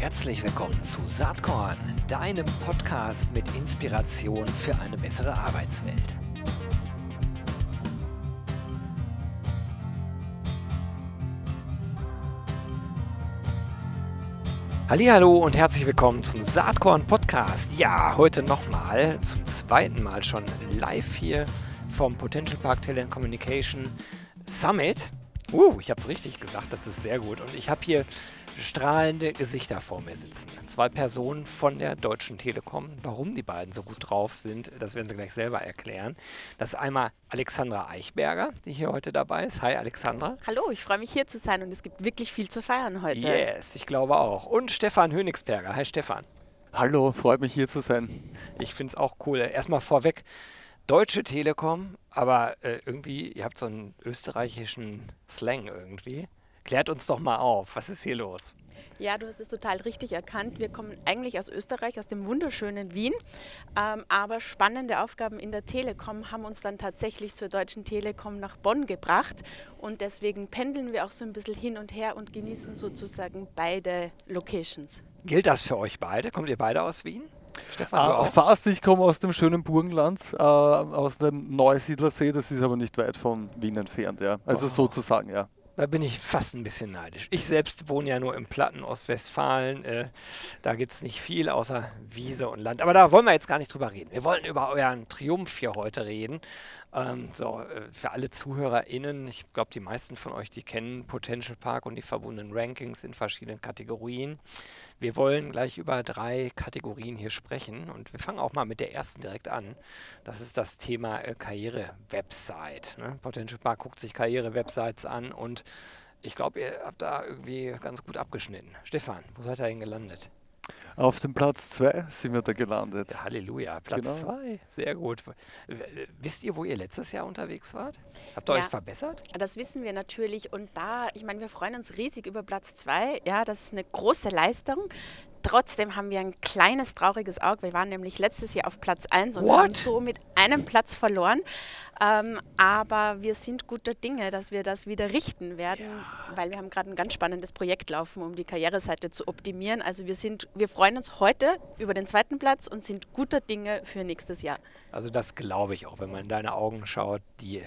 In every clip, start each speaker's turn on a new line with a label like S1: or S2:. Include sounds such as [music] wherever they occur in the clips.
S1: Herzlich willkommen zu Saatkorn, deinem Podcast mit Inspiration für eine bessere Arbeitswelt. Hallo und herzlich willkommen zum Saatkorn Podcast. Ja, heute nochmal zum zweiten Mal schon live hier vom Potential Park Telecommunication Summit. Uh, ich habe es richtig gesagt, das ist sehr gut. Und ich habe hier strahlende Gesichter vor mir sitzen. Zwei Personen von der Deutschen Telekom. Warum die beiden so gut drauf sind, das werden sie gleich selber erklären. Das ist einmal Alexandra Eichberger, die hier heute dabei ist. Hi Alexandra.
S2: Hallo, ich freue mich hier zu sein und es gibt wirklich viel zu feiern heute.
S1: Yes, ich glaube auch. Und Stefan Hönigsberger. Hi Stefan.
S3: Hallo, freut mich hier zu sein.
S1: Ich finde es auch cool. Erstmal vorweg, Deutsche Telekom, aber äh, irgendwie, ihr habt so einen österreichischen Slang irgendwie. Klärt uns doch mal auf, was ist hier los?
S2: Ja, du hast es total richtig erkannt. Wir kommen eigentlich aus Österreich, aus dem wunderschönen Wien. Ähm, aber spannende Aufgaben in der Telekom haben uns dann tatsächlich zur Deutschen Telekom nach Bonn gebracht. Und deswegen pendeln wir auch so ein bisschen hin und her und genießen sozusagen beide Locations.
S1: Gilt das für euch beide? Kommt ihr beide aus Wien?
S3: Stefan, äh, fast, ich komme aus dem schönen Burgenland, äh, aus dem Neusiedlersee, das ist aber nicht weit von Wien entfernt, ja. Also oh. sozusagen, ja.
S1: Da bin ich fast ein bisschen neidisch. Ich selbst wohne ja nur im Platten Ostwestfalen. Äh, da gibt es nicht viel außer Wiese und Land. Aber da wollen wir jetzt gar nicht drüber reden. Wir wollen über euren Triumph hier heute reden. Ähm, so, äh, für alle ZuhörerInnen, ich glaube, die meisten von euch, die kennen Potential Park und die verbundenen Rankings in verschiedenen Kategorien. Wir wollen gleich über drei Kategorien hier sprechen und wir fangen auch mal mit der ersten direkt an. Das ist das Thema äh, Karriere-Website. Ne? Potential Park guckt sich Karriere-Websites an und ich glaube, ihr habt da irgendwie ganz gut abgeschnitten. Stefan, wo seid ihr denn gelandet?
S3: Auf dem Platz 2 sind wir da gelandet.
S1: Ja, Halleluja, Platz 2, genau. sehr gut. Wisst ihr, wo ihr letztes Jahr unterwegs wart? Habt ihr ja, euch verbessert?
S2: Das wissen wir natürlich und da, ich meine, wir freuen uns riesig über Platz 2. Ja, das ist eine große Leistung. Trotzdem haben wir ein kleines trauriges Auge. Wir waren nämlich letztes Jahr auf Platz 1 und What? haben so mit einem Platz verloren. Ähm, aber wir sind guter Dinge, dass wir das wieder richten werden, ja. weil wir haben gerade ein ganz spannendes Projekt laufen, um die Karriereseite zu optimieren. Also wir sind, wir freuen uns heute über den zweiten Platz und sind guter Dinge für nächstes Jahr.
S1: Also das glaube ich auch, wenn man in deine Augen schaut, die äh,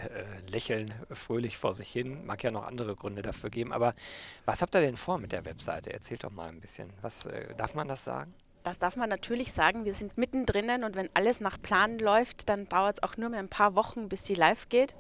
S1: lächeln fröhlich vor sich hin. Mag ja noch andere Gründe dafür geben. Aber was habt ihr denn vor mit der Webseite? Erzählt doch mal ein bisschen. Was äh, darf man das sagen?
S2: Das darf man natürlich sagen. Wir sind mittendrin und wenn alles nach Plan läuft, dann dauert es auch nur mehr ein paar Wochen, bis sie live geht.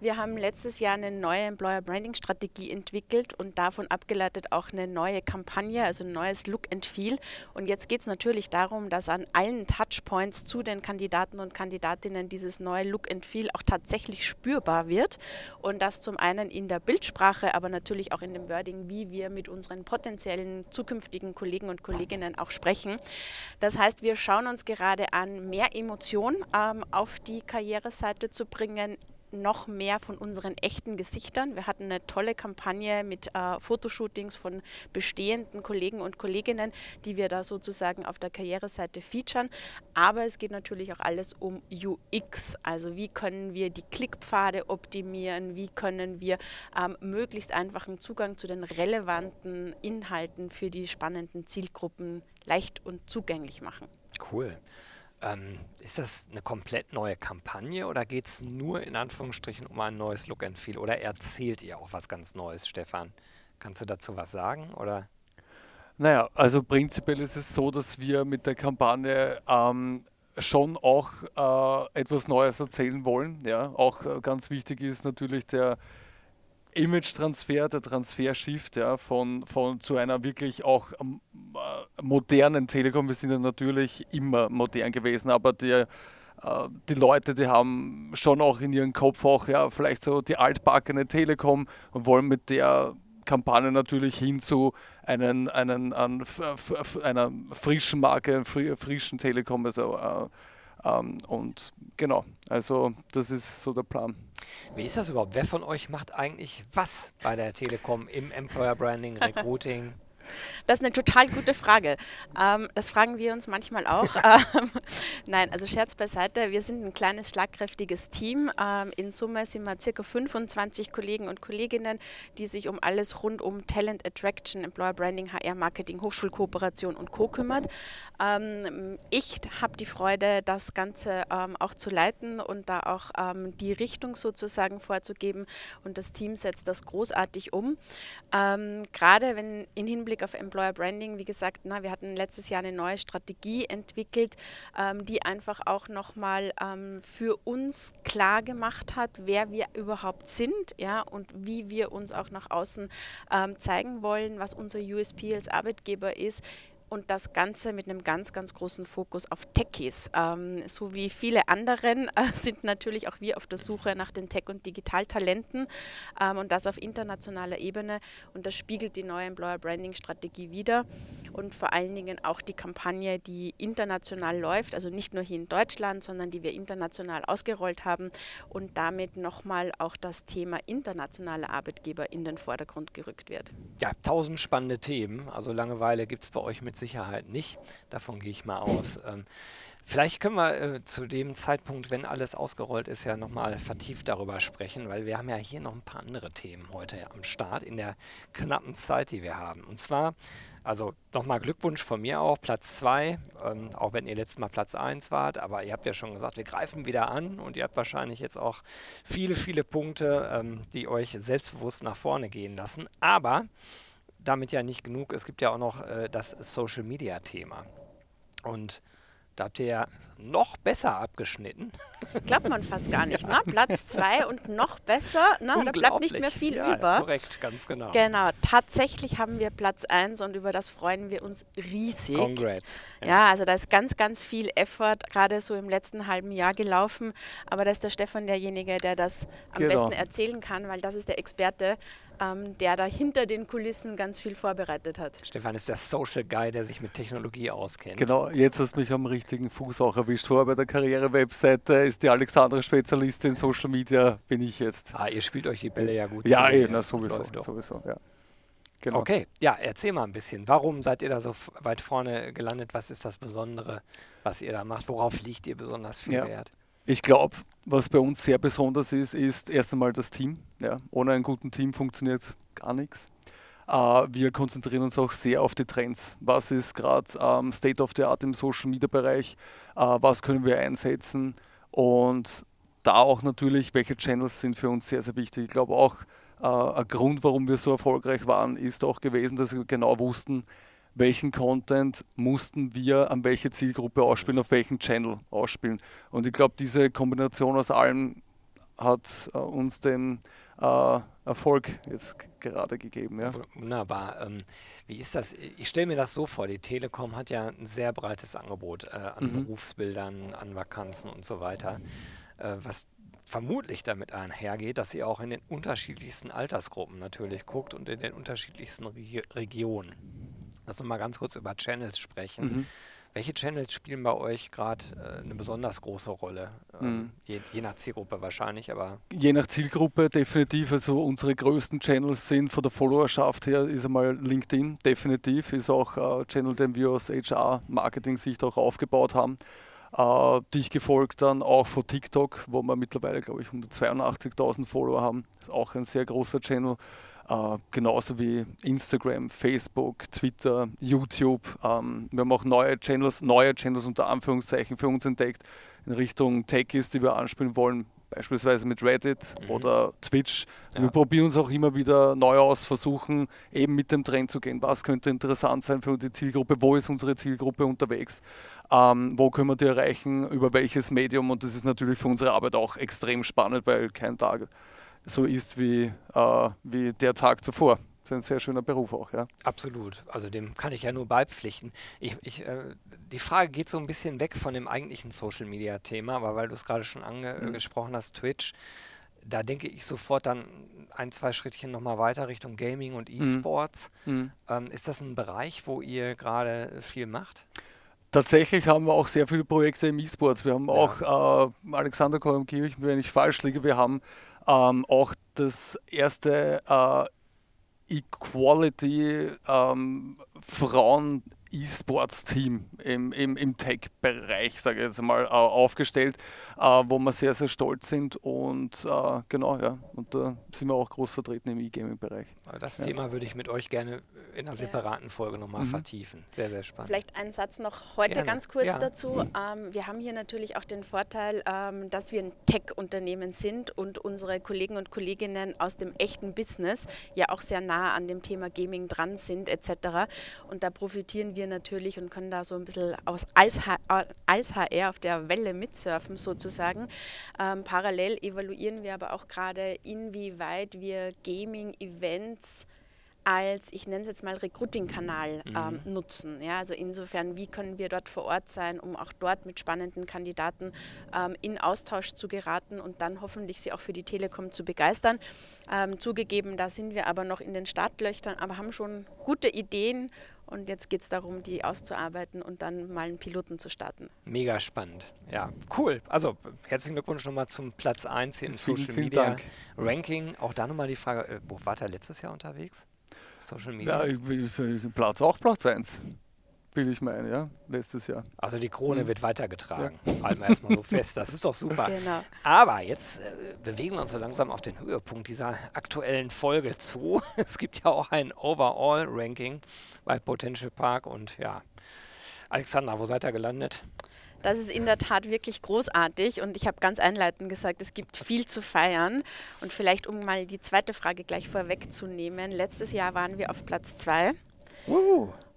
S2: Wir haben letztes Jahr eine neue Employer Branding Strategie entwickelt und davon abgeleitet auch eine neue Kampagne, also ein neues Look and Feel. Und jetzt geht es natürlich darum, dass an allen Touchpoints zu den Kandidaten und Kandidatinnen dieses neue Look and Feel auch tatsächlich spürbar wird. Und das zum einen in der Bildsprache, aber natürlich auch in dem Wording, wie wir mit unseren potenziellen zukünftigen Kollegen und Kolleginnen auch sprechen. Das heißt, wir schauen uns gerade an, mehr Emotionen ähm, auf die Karriereseite zu bringen, noch mehr von unseren echten Gesichtern. Wir hatten eine tolle Kampagne mit äh, Fotoshootings von bestehenden Kollegen und Kolleginnen, die wir da sozusagen auf der Karriereseite featuren. Aber es geht natürlich auch alles um UX. Also wie können wir die Klickpfade optimieren? Wie können wir ähm, möglichst einfachen Zugang zu den relevanten Inhalten für die spannenden Zielgruppen leicht und zugänglich machen.
S1: Cool. Ähm, ist das eine komplett neue Kampagne oder geht es nur in Anführungsstrichen um ein neues Look and Feel oder erzählt ihr auch was ganz Neues, Stefan? Kannst du dazu was sagen oder?
S3: Naja, also prinzipiell ist es so, dass wir mit der Kampagne ähm, schon auch äh, etwas Neues erzählen wollen. Ja, auch äh, ganz wichtig ist natürlich der Image-Transfer, der Transfer-Shift ja, von, von zu einer wirklich auch ähm, äh, modernen Telekom. Wir sind ja natürlich immer modern gewesen, aber die, äh, die Leute, die haben schon auch in ihrem Kopf auch ja, vielleicht so die altbackene Telekom und wollen mit der Kampagne natürlich hin zu einen, einen, einen, einer frischen Marke, frischen Telekom. Also, äh, ähm, und genau, also das ist so der Plan.
S1: Wie ist das überhaupt? Wer von euch macht eigentlich was bei der Telekom im Employer Branding, Recruiting?
S2: Das ist eine total gute Frage. Ähm, das fragen wir uns manchmal auch. ähm, nein, also Scherz beiseite. Wir sind ein kleines, schlagkräftiges Team. Ähm, in Summe sind wir circa 25 Kollegen und Kolleginnen, die sich um alles rund um Talent Attraction, Employer Branding, HR Marketing, Hochschulkooperation und Co. kümmert. Ähm, ich habe die Freude, das Ganze ähm, auch zu leiten und da auch ähm, die Richtung sozusagen vorzugeben. Und das Team setzt das großartig um. Gerade wenn in Hinblick auf Employer Branding, wie gesagt, na, wir hatten letztes Jahr eine neue Strategie entwickelt, ähm, die einfach auch nochmal ähm, für uns klar gemacht hat, wer wir überhaupt sind ja, und wie wir uns auch nach außen ähm, zeigen wollen, was unser USP als Arbeitgeber ist und das Ganze mit einem ganz, ganz großen Fokus auf Techies. Ähm, so wie viele anderen [laughs] äh, sind natürlich auch wir auf der Suche nach den Tech- und Digitaltalenten ähm, und das auf internationaler Ebene und das spiegelt die neue Employer Branding Strategie wieder und vor allen Dingen auch die Kampagne, die international läuft, also nicht nur hier in Deutschland, sondern die wir international ausgerollt haben und damit nochmal auch das Thema internationale Arbeitgeber in den Vordergrund gerückt wird.
S1: Ja, tausend spannende Themen. Also Langeweile gibt es bei euch mit Sicherheit nicht. Davon gehe ich mal aus. Ähm, Vielleicht können wir äh, zu dem Zeitpunkt, wenn alles ausgerollt ist, ja nochmal vertieft darüber sprechen, weil wir haben ja hier noch ein paar andere Themen heute am Start in der knappen Zeit, die wir haben. Und zwar, also nochmal Glückwunsch von mir auch, Platz 2, ähm, auch wenn ihr letztes Mal Platz 1 wart, aber ihr habt ja schon gesagt, wir greifen wieder an und ihr habt wahrscheinlich jetzt auch viele, viele Punkte, ähm, die euch selbstbewusst nach vorne gehen lassen. Aber damit ja nicht genug. Es gibt ja auch noch äh, das Social Media Thema. Und da habt ihr ja noch besser abgeschnitten. [laughs]
S2: Glaubt man fast gar nicht, [laughs] ne? Platz zwei und noch besser, ne? Da bleibt nicht mehr viel
S1: ja,
S2: über.
S1: Korrekt, ganz genau.
S2: Genau, tatsächlich haben wir Platz eins und über das freuen wir uns riesig.
S1: Congrats.
S2: Ja. ja, also da ist ganz, ganz viel Effort gerade so im letzten halben Jahr gelaufen. Aber da ist der Stefan derjenige, der das am
S3: Genau.
S2: besten erzählen kann, weil das ist der Experte, ähm, der da hinter den Kulissen ganz viel vorbereitet hat.
S1: Stefan ist der Social Guy, der sich mit Technologie auskennt.
S3: Genau, jetzt hast du mich am richtigen Fuß auch erwischt. Vorher bei der Karriere-Webseite ist die Alexandra Spezialistin Social Media, bin ich jetzt.
S1: Ah, ihr spielt euch die Bälle ja gut
S3: Ja,
S1: zu.
S3: eh, na, sowieso, sowieso, ja. Genau.
S1: Okay, ja, erzähl mal ein bisschen. Warum seid ihr da so weit vorne gelandet? Was ist das Besondere, was ihr da macht? Worauf liegt ihr besonders viel
S3: Ja.
S1: Wert?
S3: Ich glaube, was bei uns sehr besonders ist, ist erst einmal das Team. Ja. Ohne einen guten Team funktioniert gar nichts. Äh, wir konzentrieren uns auch sehr auf die Trends. Was ist gerade ähm, State of the Art im Social Media Bereich? Äh, was können wir einsetzen? Und da auch natürlich, welche Channels sind für uns sehr, sehr wichtig. Ich glaube auch, äh, ein Grund, warum wir so erfolgreich waren, ist auch gewesen, dass wir genau wussten, welchen Content mussten wir an welche Zielgruppe ausspielen, auf welchen Channel ausspielen. Und ich glaube, diese Kombination aus allem hat äh, uns den äh, Erfolg jetzt gerade gegeben. Ja.
S1: Wunderbar. Ähm, wie ist das? Ich stelle mir das so vor, die Telekom hat ja ein sehr breites Angebot äh, an
S3: Mhm.
S1: Berufsbildern, an Vakanzen und so weiter, äh, was vermutlich damit einhergeht, dass ihr auch in den unterschiedlichsten Altersgruppen natürlich guckt und in den unterschiedlichsten Regi Regionen. Lass uns mal ganz kurz über Channels sprechen.
S3: Mhm.
S1: Welche Channels spielen bei euch gerade äh, eine besonders große Rolle? Ähm,
S3: Mhm.
S1: je, je nach Zielgruppe wahrscheinlich, aber
S3: Je nach Zielgruppe definitiv. Also unsere größten Channels sind von der Followerschaft her ist einmal LinkedIn, definitiv. Ist auch ein Channel, den wir aus HR-Marketing-Sicht auch aufgebaut haben. Äh, dich gefolgt dann auch von TikTok, wo wir mittlerweile, glaube ich, 182.000 Follower haben. Ist auch ein sehr großer Channel. Äh, genauso wie Instagram, Facebook, Twitter, YouTube. Ähm, wir haben auch neue Channels, neue Channels unter Anführungszeichen für uns entdeckt in Richtung Techies, die wir anspielen wollen, beispielsweise mit Reddit
S1: Mhm.
S3: oder Twitch. Also
S1: Ja.
S3: Wir probieren uns auch immer wieder neu aus, versuchen eben mit dem Trend zu gehen. Was könnte interessant sein für die Zielgruppe? Wo ist unsere Zielgruppe unterwegs? Ähm, wo können wir die erreichen? Über welches Medium? Und das ist natürlich für unsere Arbeit auch extrem spannend, weil kein Tag so ist wie, äh, wie der Tag zuvor. Das ist ein sehr schöner Beruf auch, ja.
S1: Absolut. Also dem kann ich ja nur beipflichten. Ich, ich, äh, die Frage geht so ein bisschen weg von dem eigentlichen Social Media Thema, aber weil du es gerade schon
S3: Mhm.
S1: angesprochen hast, Twitch, da denke ich sofort dann ein, zwei Schrittchen nochmal weiter Richtung Gaming und
S3: Mhm.
S1: E-Sports. Ähm, ist das ein Bereich, wo ihr gerade viel macht?
S3: Tatsächlich haben wir auch sehr viele Projekte im E-Sports. Wir haben
S1: Ja.
S3: auch äh, Alexander Korumkirch, wenn ich falsch liege, wir haben ähm, auch das erste äh, Equality ähm, Frauen E-Sports-Team im, im, im Tech-Bereich, sage ich jetzt mal, äh, aufgestellt, äh, wo wir sehr, sehr stolz sind und äh, genau, ja, und da sind wir auch groß vertreten im E-Gaming-Bereich.
S1: Das
S3: ja.
S1: Thema würde ich mit euch gerne in einer separaten Folge nochmal mhm. vertiefen. Sehr, sehr spannend.
S2: Vielleicht ein Satz noch heute gerne. ganz kurz ja. dazu. Ähm, wir haben hier natürlich auch den Vorteil, ähm, dass wir ein Tech-Unternehmen sind und unsere Kollegen und Kolleginnen aus dem echten Business ja auch sehr nah an dem Thema Gaming dran sind etc. Und da profitieren wir wir natürlich und können da so ein bisschen aus, als, als HR auf der Welle mitsurfen sozusagen. Ähm, parallel evaluieren wir aber auch gerade, inwieweit wir Gaming-Events als, ich nenne es jetzt mal, Recruiting-Kanal mhm. ähm, nutzen. Ja, also insofern, wie können wir dort vor Ort sein, um auch dort mit spannenden Kandidaten ähm, in Austausch zu geraten und dann hoffentlich sie auch für die Telekom zu begeistern. Ähm, zugegeben, da sind wir aber noch in den Startlöchern, aber haben schon gute Ideen und jetzt geht es darum, die auszuarbeiten und dann mal einen Piloten zu starten.
S1: Mega spannend. Ja, cool. Also herzlichen Glückwunsch nochmal zum Platz 1 hier im vielen, Social vielen Media Dank. Ranking. Auch da nochmal die Frage, äh, wo war der letztes Jahr unterwegs?
S3: Social Media? Ja, ich, ich, ich, Platz auch Platz 1 bilde ich mal ein, ja, letztes Jahr.
S1: Also die Krone mhm. wird weitergetragen, ja. halten wir erstmal so [laughs] fest, das ist doch super. Genau. Aber jetzt äh, bewegen wir uns so langsam auf den Höhepunkt dieser aktuellen Folge zu. [laughs] Es gibt ja auch ein Overall-Ranking bei Potential Park und ja, Alexander, wo seid ihr gelandet?
S2: Das ist in der Tat wirklich großartig und ich habe ganz einleitend gesagt, es gibt viel zu feiern. Und vielleicht, um mal die zweite Frage gleich vorwegzunehmen, letztes Jahr waren wir auf Platz 2.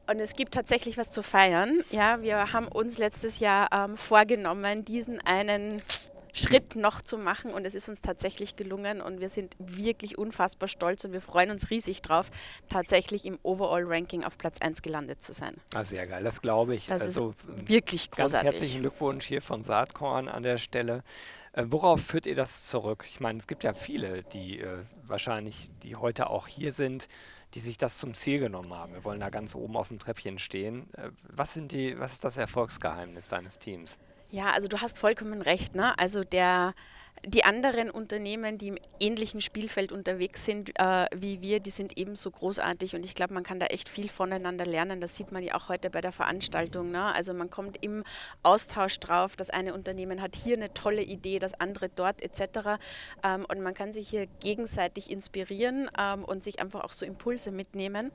S2: Und es gibt tatsächlich was zu feiern. Ja, wir haben uns letztes Jahr ähm, vorgenommen, diesen einen Schritt noch zu machen und es ist uns tatsächlich gelungen und wir sind wirklich unfassbar stolz und wir freuen uns riesig drauf, tatsächlich im Overall-Ranking auf Platz 1 gelandet zu sein.
S1: Ah, sehr geil, das glaube ich.
S2: Das also, ist wirklich großartig.
S1: Ganz herzlichen Glückwunsch hier von Saatkorn an der Stelle. Äh, worauf führt ihr das zurück? Ich meine, es gibt ja viele, die äh, wahrscheinlich, die heute auch hier sind, die sich das zum Ziel genommen haben. Wir wollen da ganz oben auf dem Treppchen stehen. Äh, was, sind die, was ist das Erfolgsgeheimnis deines Teams?
S2: Ja, also du hast vollkommen recht. Ne? Also der, die anderen Unternehmen, die im ähnlichen Spielfeld unterwegs sind äh, wie wir, die sind ebenso großartig und ich glaube, man kann da echt viel voneinander lernen. Das sieht man ja auch heute bei der Veranstaltung. Ne? Also man kommt im Austausch drauf, das eine Unternehmen hat hier eine tolle Idee, das andere dort etc. Ähm, und man kann sich hier gegenseitig inspirieren ähm, und sich einfach auch so Impulse mitnehmen.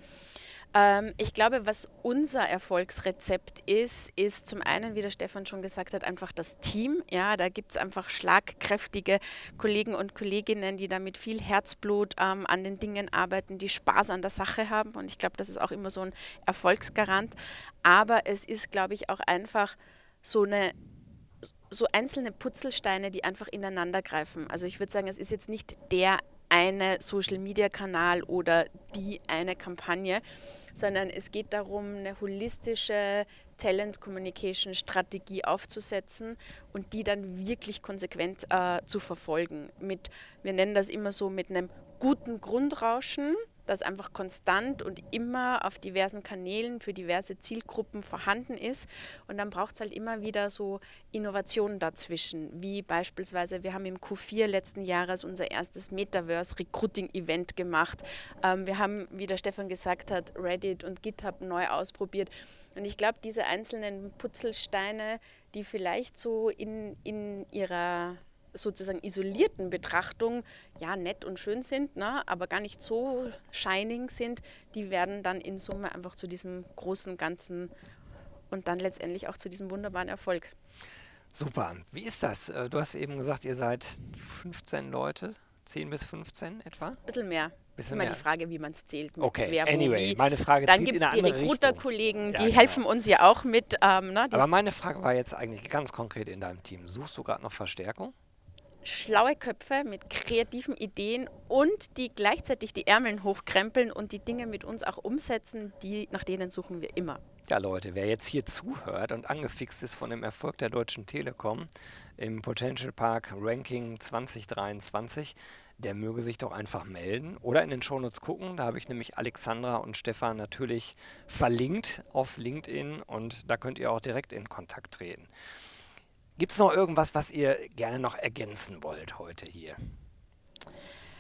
S2: Ähm, ich glaube, was unser Erfolgsrezept ist, ist zum einen, wie der Stefan schon gesagt hat, einfach das Team. Ja, da gibt es einfach schlagkräftige Kollegen und Kolleginnen, die da mit viel Herzblut ähm, an den Dingen arbeiten, die Spaß an der Sache haben. Und ich glaube, das ist auch immer so ein Erfolgsgarant. Aber es ist, glaube ich, auch einfach so eine so einzelne Putzelsteine, die einfach ineinander greifen. Also ich würde sagen, es ist jetzt nicht der eine Social-Media-Kanal oder die eine Kampagne, sondern es geht darum, eine holistische Talent-Communication-Strategie aufzusetzen und die dann wirklich konsequent äh, zu verfolgen. Mit, wir nennen das immer so mit einem guten Grundrauschen, das einfach konstant und immer auf diversen Kanälen für diverse Zielgruppen vorhanden ist. Und dann braucht es halt immer wieder so Innovationen dazwischen, wie beispielsweise, wir haben im Q4 letzten Jahres unser erstes Metaverse-Recruiting-Event gemacht. Ähm, wir haben, wie der Stefan gesagt hat, Reddit und GitHub neu ausprobiert. Und ich glaube, diese einzelnen Putzelsteine, die vielleicht so in, in ihrer sozusagen isolierten Betrachtung ja nett und schön sind, ne, aber gar nicht so shining sind, die werden dann in Summe einfach zu diesem großen Ganzen und dann letztendlich auch zu diesem wunderbaren Erfolg.
S1: Super. Wie ist das? Äh, du hast eben gesagt, ihr seid 15 Leute, 10 bis 15 etwa?
S2: Ein bisschen mehr. Bisschen immer mehr. die Frage, wie man es zählt.
S1: okay, wer, anyway, meine Frage
S2: Dann gibt es die Recruiter-Kollegen, die ja, helfen genau. uns ja auch mit. Ähm, ne,
S1: Aber meine Frage war jetzt eigentlich ganz konkret in deinem Team. Suchst du gerade noch Verstärkung?
S2: Schlaue Köpfe mit kreativen Ideen und die gleichzeitig die Ärmeln hochkrempeln und die Dinge mit uns auch umsetzen, die, nach denen suchen wir immer.
S1: Ja, Leute, wer jetzt hier zuhört und angefixt ist von dem Erfolg der Deutschen Telekom im Potential Park Ranking 2023, der möge sich doch einfach melden oder in den Shownotes gucken. Da habe ich nämlich Alexandra und Stefan natürlich verlinkt auf LinkedIn und da könnt ihr auch direkt in Kontakt treten. Gibt es noch irgendwas, was ihr gerne noch ergänzen wollt heute hier?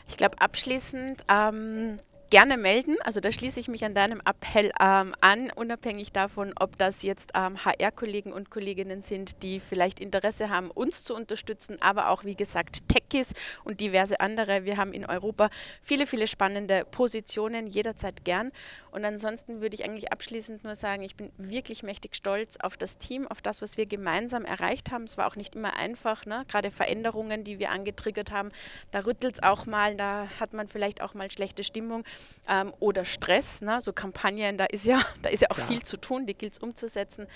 S2: Ich glaube, abschließend ähm, gerne melden. Also da schließe ich mich an deinem Appell ähm, an, unabhängig davon, ob das jetzt ähm, HR-Kollegen und Kolleginnen sind, die vielleicht Interesse haben, uns zu unterstützen, aber auch, wie gesagt, Techies und diverse andere. Wir haben in Europa viele, viele spannende Positionen, jederzeit gern. Und ansonsten würde ich eigentlich abschließend nur sagen, ich bin wirklich mächtig stolz auf das Team, auf das, was wir gemeinsam erreicht haben. Es war auch nicht immer einfach, ne? gerade Veränderungen, die wir angetriggert haben. Da rüttelt es auch mal, da hat man vielleicht auch mal schlechte Stimmung ähm, oder Stress. Ne? So Kampagnen, da ist ja, [laughs] da ist ja auch ja. viel zu tun, die gilt es umzusetzen.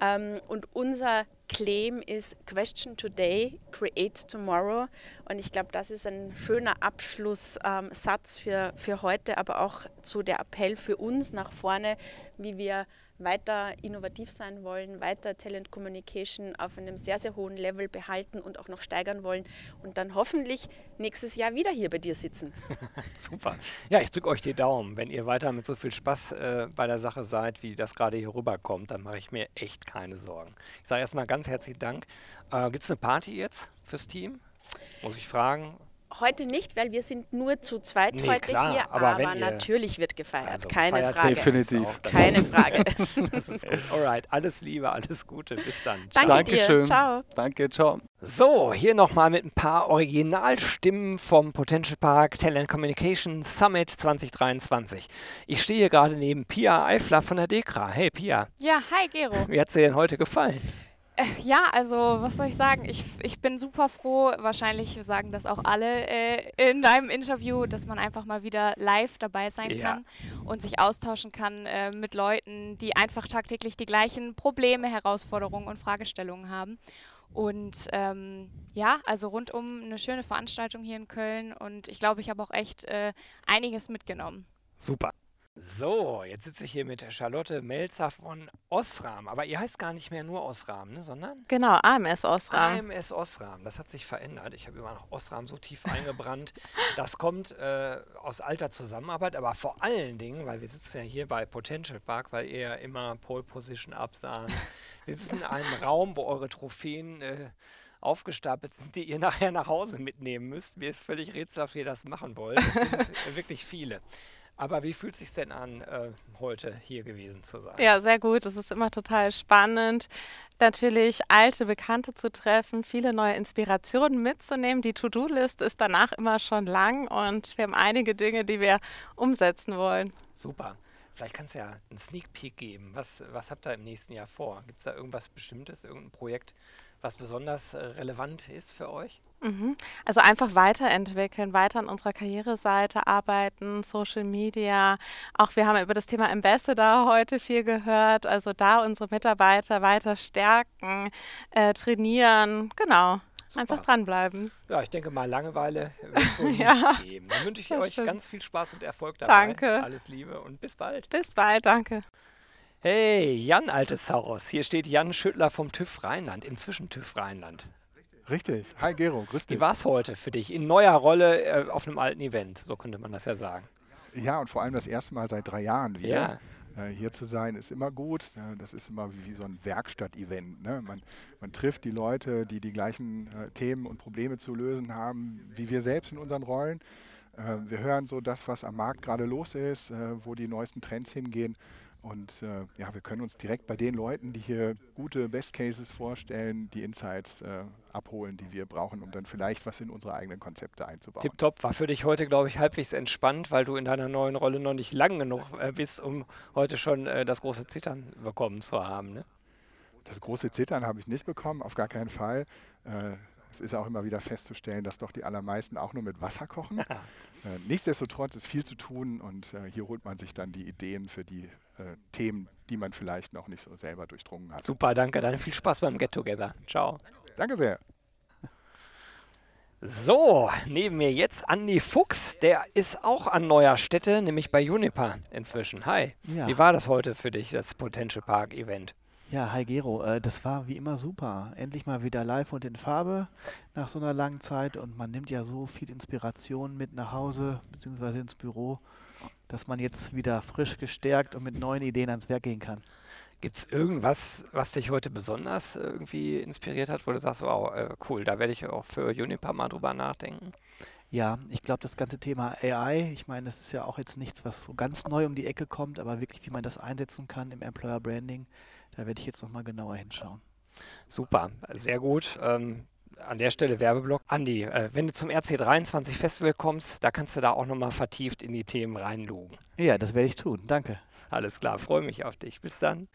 S2: Ähm, und unser Claim ist Question Today, Create Tomorrow. Und ich glaube, das ist ein schöner Abschlusssatz ähm, für, für heute, aber auch zu der Appell für uns nach vorne, wie wir weiter innovativ sein wollen, weiter Talent Communication auf einem sehr, sehr hohen Level behalten und auch noch steigern wollen und dann hoffentlich nächstes Jahr wieder hier bei dir sitzen. [laughs]
S1: Super. Ja, ich drücke euch die Daumen. Wenn ihr weiter mit so viel Spaß äh, bei der Sache seid, wie das gerade hier rüberkommt, dann mache ich mir echt keine Sorgen. Ich sage erstmal ganz herzlichen Dank. Äh, Gibt es eine Party jetzt fürs Team? Muss ich fragen?
S2: Heute nicht, weil wir sind nur zu zweit nee, heute klar, hier, aber, aber natürlich wird gefeiert, also keine Frage.
S3: Definitiv.
S2: Keine Frage. [laughs]
S1: das ist gut. Alright, alles Liebe, alles Gute, bis dann. [laughs]
S2: Danke Dankeschön. Dir. Ciao.
S3: Danke, ciao.
S1: So, hier nochmal mit ein paar Originalstimmen vom Potential Park Talent Communication Summit 2023. Ich stehe hier gerade neben Pia Eifler von der DEKRA. Hey Pia.
S4: Ja, hi Gero.
S1: Wie hat es dir denn heute gefallen?
S4: Äh, ja, also was soll ich sagen? Ich, ich bin super froh, wahrscheinlich sagen das auch alle äh, in deinem Interview, dass man einfach mal wieder live dabei sein ja. kann und sich austauschen kann äh, mit Leuten, die einfach tagtäglich die gleichen Probleme, Herausforderungen und Fragestellungen haben. Und ähm, ja, also rundum eine schöne Veranstaltung hier in Köln und ich glaube, ich habe auch echt äh, einiges mitgenommen.
S1: Super. So, jetzt sitze ich hier mit Charlotte Melzer von Osram. Aber ihr heißt gar nicht mehr nur Osram, ne, sondern?
S5: Genau, AMS Osram.
S1: AMS Osram, das hat sich verändert. Ich habe immer noch Osram so tief eingebrannt. [laughs] Das kommt äh, aus alter Zusammenarbeit, aber vor allen Dingen, weil wir sitzen ja hier bei Potential Park, weil ihr ja immer Pole Position absahnt. Wir sitzen in einem [laughs] Raum, wo eure Trophäen äh, aufgestapelt sind, die ihr nachher nach Hause mitnehmen müsst. Mir ist völlig rätselhaft, wie ihr das machen wollt. Es sind [laughs] wirklich viele. Aber wie fühlt es sich denn an, äh, heute hier gewesen zu sein?
S5: Ja, sehr gut. Es ist immer total spannend, natürlich alte Bekannte zu treffen, viele neue Inspirationen mitzunehmen. Die To-Do-List ist danach immer schon lang und wir haben einige Dinge, die wir umsetzen wollen.
S1: Super. Vielleicht kannst du ja einen Sneak Peek geben. Was, was habt ihr im nächsten Jahr vor? Gibt es da irgendwas Bestimmtes, irgendein Projekt, was besonders äh, relevant ist für euch?
S5: Mhm. Also einfach weiterentwickeln, weiter an unserer Karriereseite arbeiten, Social Media. Auch wir haben über das Thema Ambassador heute viel gehört. Also da unsere Mitarbeiter weiter stärken, äh, trainieren. Genau. Super. Einfach dranbleiben.
S1: Ja, ich denke mal, Langeweile wird es wohl [laughs] ja. nicht geben. Dann wünsche ich euch stimmt. ganz viel Spaß und Erfolg dabei.
S5: Danke.
S1: Alles Liebe und bis bald.
S5: Bis bald, danke.
S1: Hey, Jan Altesaurus. Hier steht Jan Schüttler vom TÜV Rheinland, inzwischen TÜV Rheinland.
S6: Richtig. Hi Gero, grüß dich.
S1: Wie war es heute für dich? In neuer Rolle äh, auf einem alten Event, so könnte man das ja sagen.
S6: Ja, und vor allem das erste Mal seit drei Jahren wieder. Ja. Äh, hier zu sein ist immer gut. das ist immer wie, wie so ein Werkstatt-Event. Ne? Man, man, trifft die Leute, die die gleichen äh, Themen und Probleme zu lösen haben, wie wir selbst in unseren Rollen. Äh, wir hören so das, was am Markt gerade los ist, äh, wo die neuesten Trends hingehen und äh, ja, wir können uns direkt bei den Leuten, die hier gute Best Cases vorstellen, die Insights äh, abholen, die wir brauchen, um dann vielleicht was in unsere eigenen Konzepte einzubauen.
S1: Tipptopp war für dich heute, glaube ich, halbwegs entspannt, weil du in deiner neuen Rolle noch nicht lang genug äh, bist, um heute schon äh, das große Zittern bekommen zu haben. Ne?
S6: Das große Zittern habe ich nicht bekommen, auf gar keinen Fall. Es ist auch immer wieder festzustellen, dass doch die allermeisten auch nur mit Wasser kochen. [laughs] äh, nichtsdestotrotz ist viel zu tun und äh, hier holt man sich dann die Ideen für die äh, Themen, die man vielleicht noch nicht so selber durchdrungen hat.
S1: Super, danke. Dann viel Spaß beim Get Together. Ciao.
S6: Danke sehr.
S1: So, neben mir jetzt Andi Fuchs, der ist auch an neuer Stätte, nämlich bei Juniper inzwischen. Hi. Ja. Wie war das heute für dich, das Potential Park Event?
S7: Ja, hi Gero, äh, das war wie immer super. Endlich mal wieder live und in Farbe nach so einer langen Zeit und man nimmt ja so viel Inspiration mit nach Hause bzw. ins Büro, dass man jetzt wieder frisch gestärkt und mit neuen Ideen ans Werk gehen kann.
S1: Gibt es irgendwas, was dich heute besonders irgendwie inspiriert hat, wo du sagst, wow, äh, cool, da werde ich auch für Juniper mal drüber nachdenken?
S7: Ja, ich glaube, das ganze Thema AI, ich meine, das ist ja auch jetzt nichts, was so ganz neu um die Ecke kommt, aber wirklich, wie man das einsetzen kann im Employer Branding, da werde ich jetzt nochmal genauer hinschauen.
S1: Super, sehr gut. Ähm, an der Stelle Werbeblock. Andi, äh, wenn du zum RC23 Festival kommst, da kannst du da auch nochmal vertieft in die Themen reinlugen.
S7: Ja, das werde ich tun. Danke.
S1: Alles klar, freue mich auf dich. Bis dann.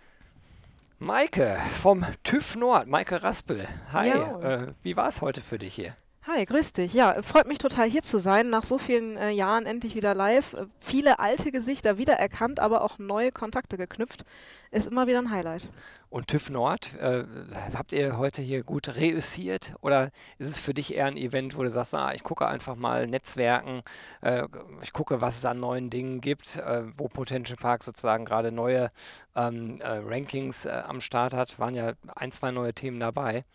S1: Maike vom TÜV Nord, Maike Raspel. Hi,
S8: Ja.
S1: äh, wie war es heute für dich hier?
S8: Hi, grüß dich. Ja, freut mich total hier zu sein. Nach so vielen äh, Jahren endlich wieder live. Äh, viele alte Gesichter wiedererkannt, aber auch neue Kontakte geknüpft. Ist immer wieder ein Highlight.
S1: Und TÜV Nord, äh, habt ihr heute hier gut reüssiert oder ist es für dich eher ein Event, wo du sagst, ah, ich gucke einfach mal Netzwerken, äh, ich gucke, was es an neuen Dingen gibt, äh, wo Potential Park sozusagen gerade neue ähm, äh, Rankings am Start hat, waren ja ein, zwei neue Themen dabei.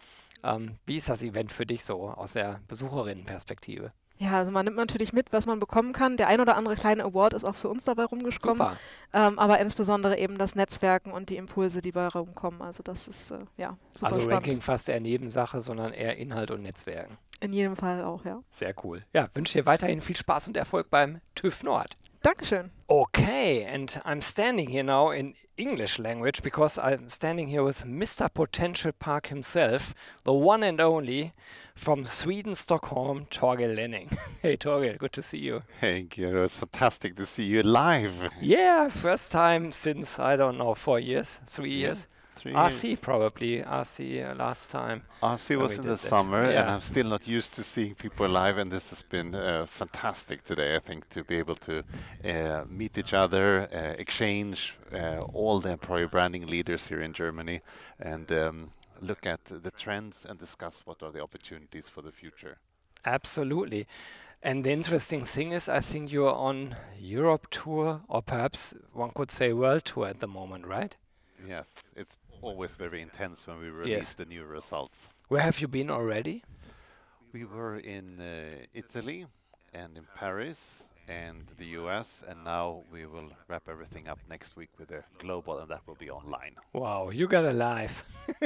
S1: Ähm, wie ist das Event für dich so aus der Besucherinnenperspektive?
S8: Ja, also man nimmt natürlich mit, was man bekommen kann. Der ein oder andere kleine Award ist auch für uns dabei rumgekommen.
S1: Super.
S8: Ähm, aber insbesondere eben das Netzwerken und die Impulse, die bei rumkommen. Also das ist äh, ja super
S1: Also
S8: spannend.
S1: Ranking fast eher Nebensache, sondern eher Inhalt und Netzwerken.
S8: In jedem Fall auch, ja.
S1: Sehr cool. Ja, wünsche dir weiterhin viel Spaß und Erfolg beim TÜV Nord.
S8: Dankeschön.
S1: Okay, and I'm standing here now in English language because I'm standing here with Mr. Potential Park himself, the one and only from Sweden, Stockholm, Torgel Lenning. [laughs] hey Torgel, good to see you.
S9: Hey, Gero, it's fantastic to see you live.
S1: Yeah, first time since, I don't know, four years, three years.
S9: Three
S1: RC
S9: years.
S1: probably, RC uh, last time.
S9: RC was in the
S1: that.
S9: summer, and I'm still not used to seeing people live, and this has been uh, fantastic today. I think to be able to uh, meet each other, uh, exchange uh, all the employer branding leaders here in Germany, and um, look at the trends and discuss what are the opportunities for the future.
S1: Absolutely. And the interesting thing is, I think you're on Europe tour, or perhaps one could say world tour at the moment, right?
S9: Yes, it's always very intense when we release
S1: Yes.
S9: the new results.
S1: Where have you been already?
S9: We were in uh, Italy and in Paris and the US, and now we will wrap everything up next week with a global, and that will be online.
S1: Wow, you got a life. [laughs]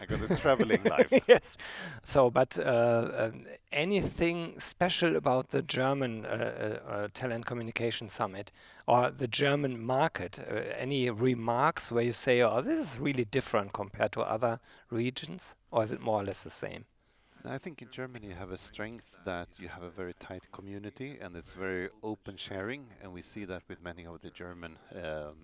S9: I got a traveling [laughs] life.
S1: yes. So, but uh, um, anything special about the German uh, uh, uh, Talent Communication Summit or the German market? Uh, any remarks where you say, oh, this is really different compared to other regions? Or is it more or less the same?
S9: I think in Germany you have a strength that you have a very tight community and it's very open sharing, and we see that with many of the German um,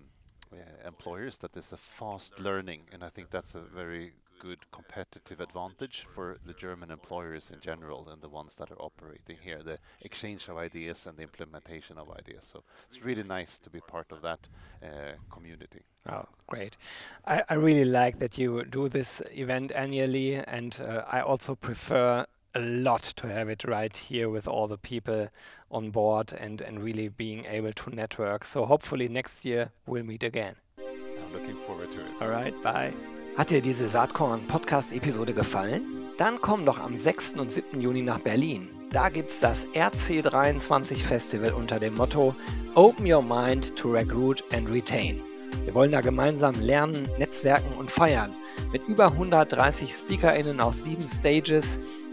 S9: employers that there's a fast learning, and I think that's a very good competitive advantage for the German employers in general and the ones that are operating here, the exchange of ideas and the implementation of ideas. So it's really nice to be part of that uh, community.
S1: Oh, great. I, I really like that you do this event annually, and uh, I also prefer a lot to have it right here with all the people on board and, and really being able to network. So hopefully next year we'll meet again.
S9: I'm looking forward to it.
S1: Alright, bye. Hat dir diese Saatkorn-Podcast-Episode gefallen? Dann komm doch am 6. und 7. Juni nach Berlin. Da gibt's das RC23 Festival unter dem Motto Open Your Mind to Recruit and Retain. Wir wollen da gemeinsam lernen, netzwerken und feiern. Mit über 130 SpeakerInnen auf sieben Stages,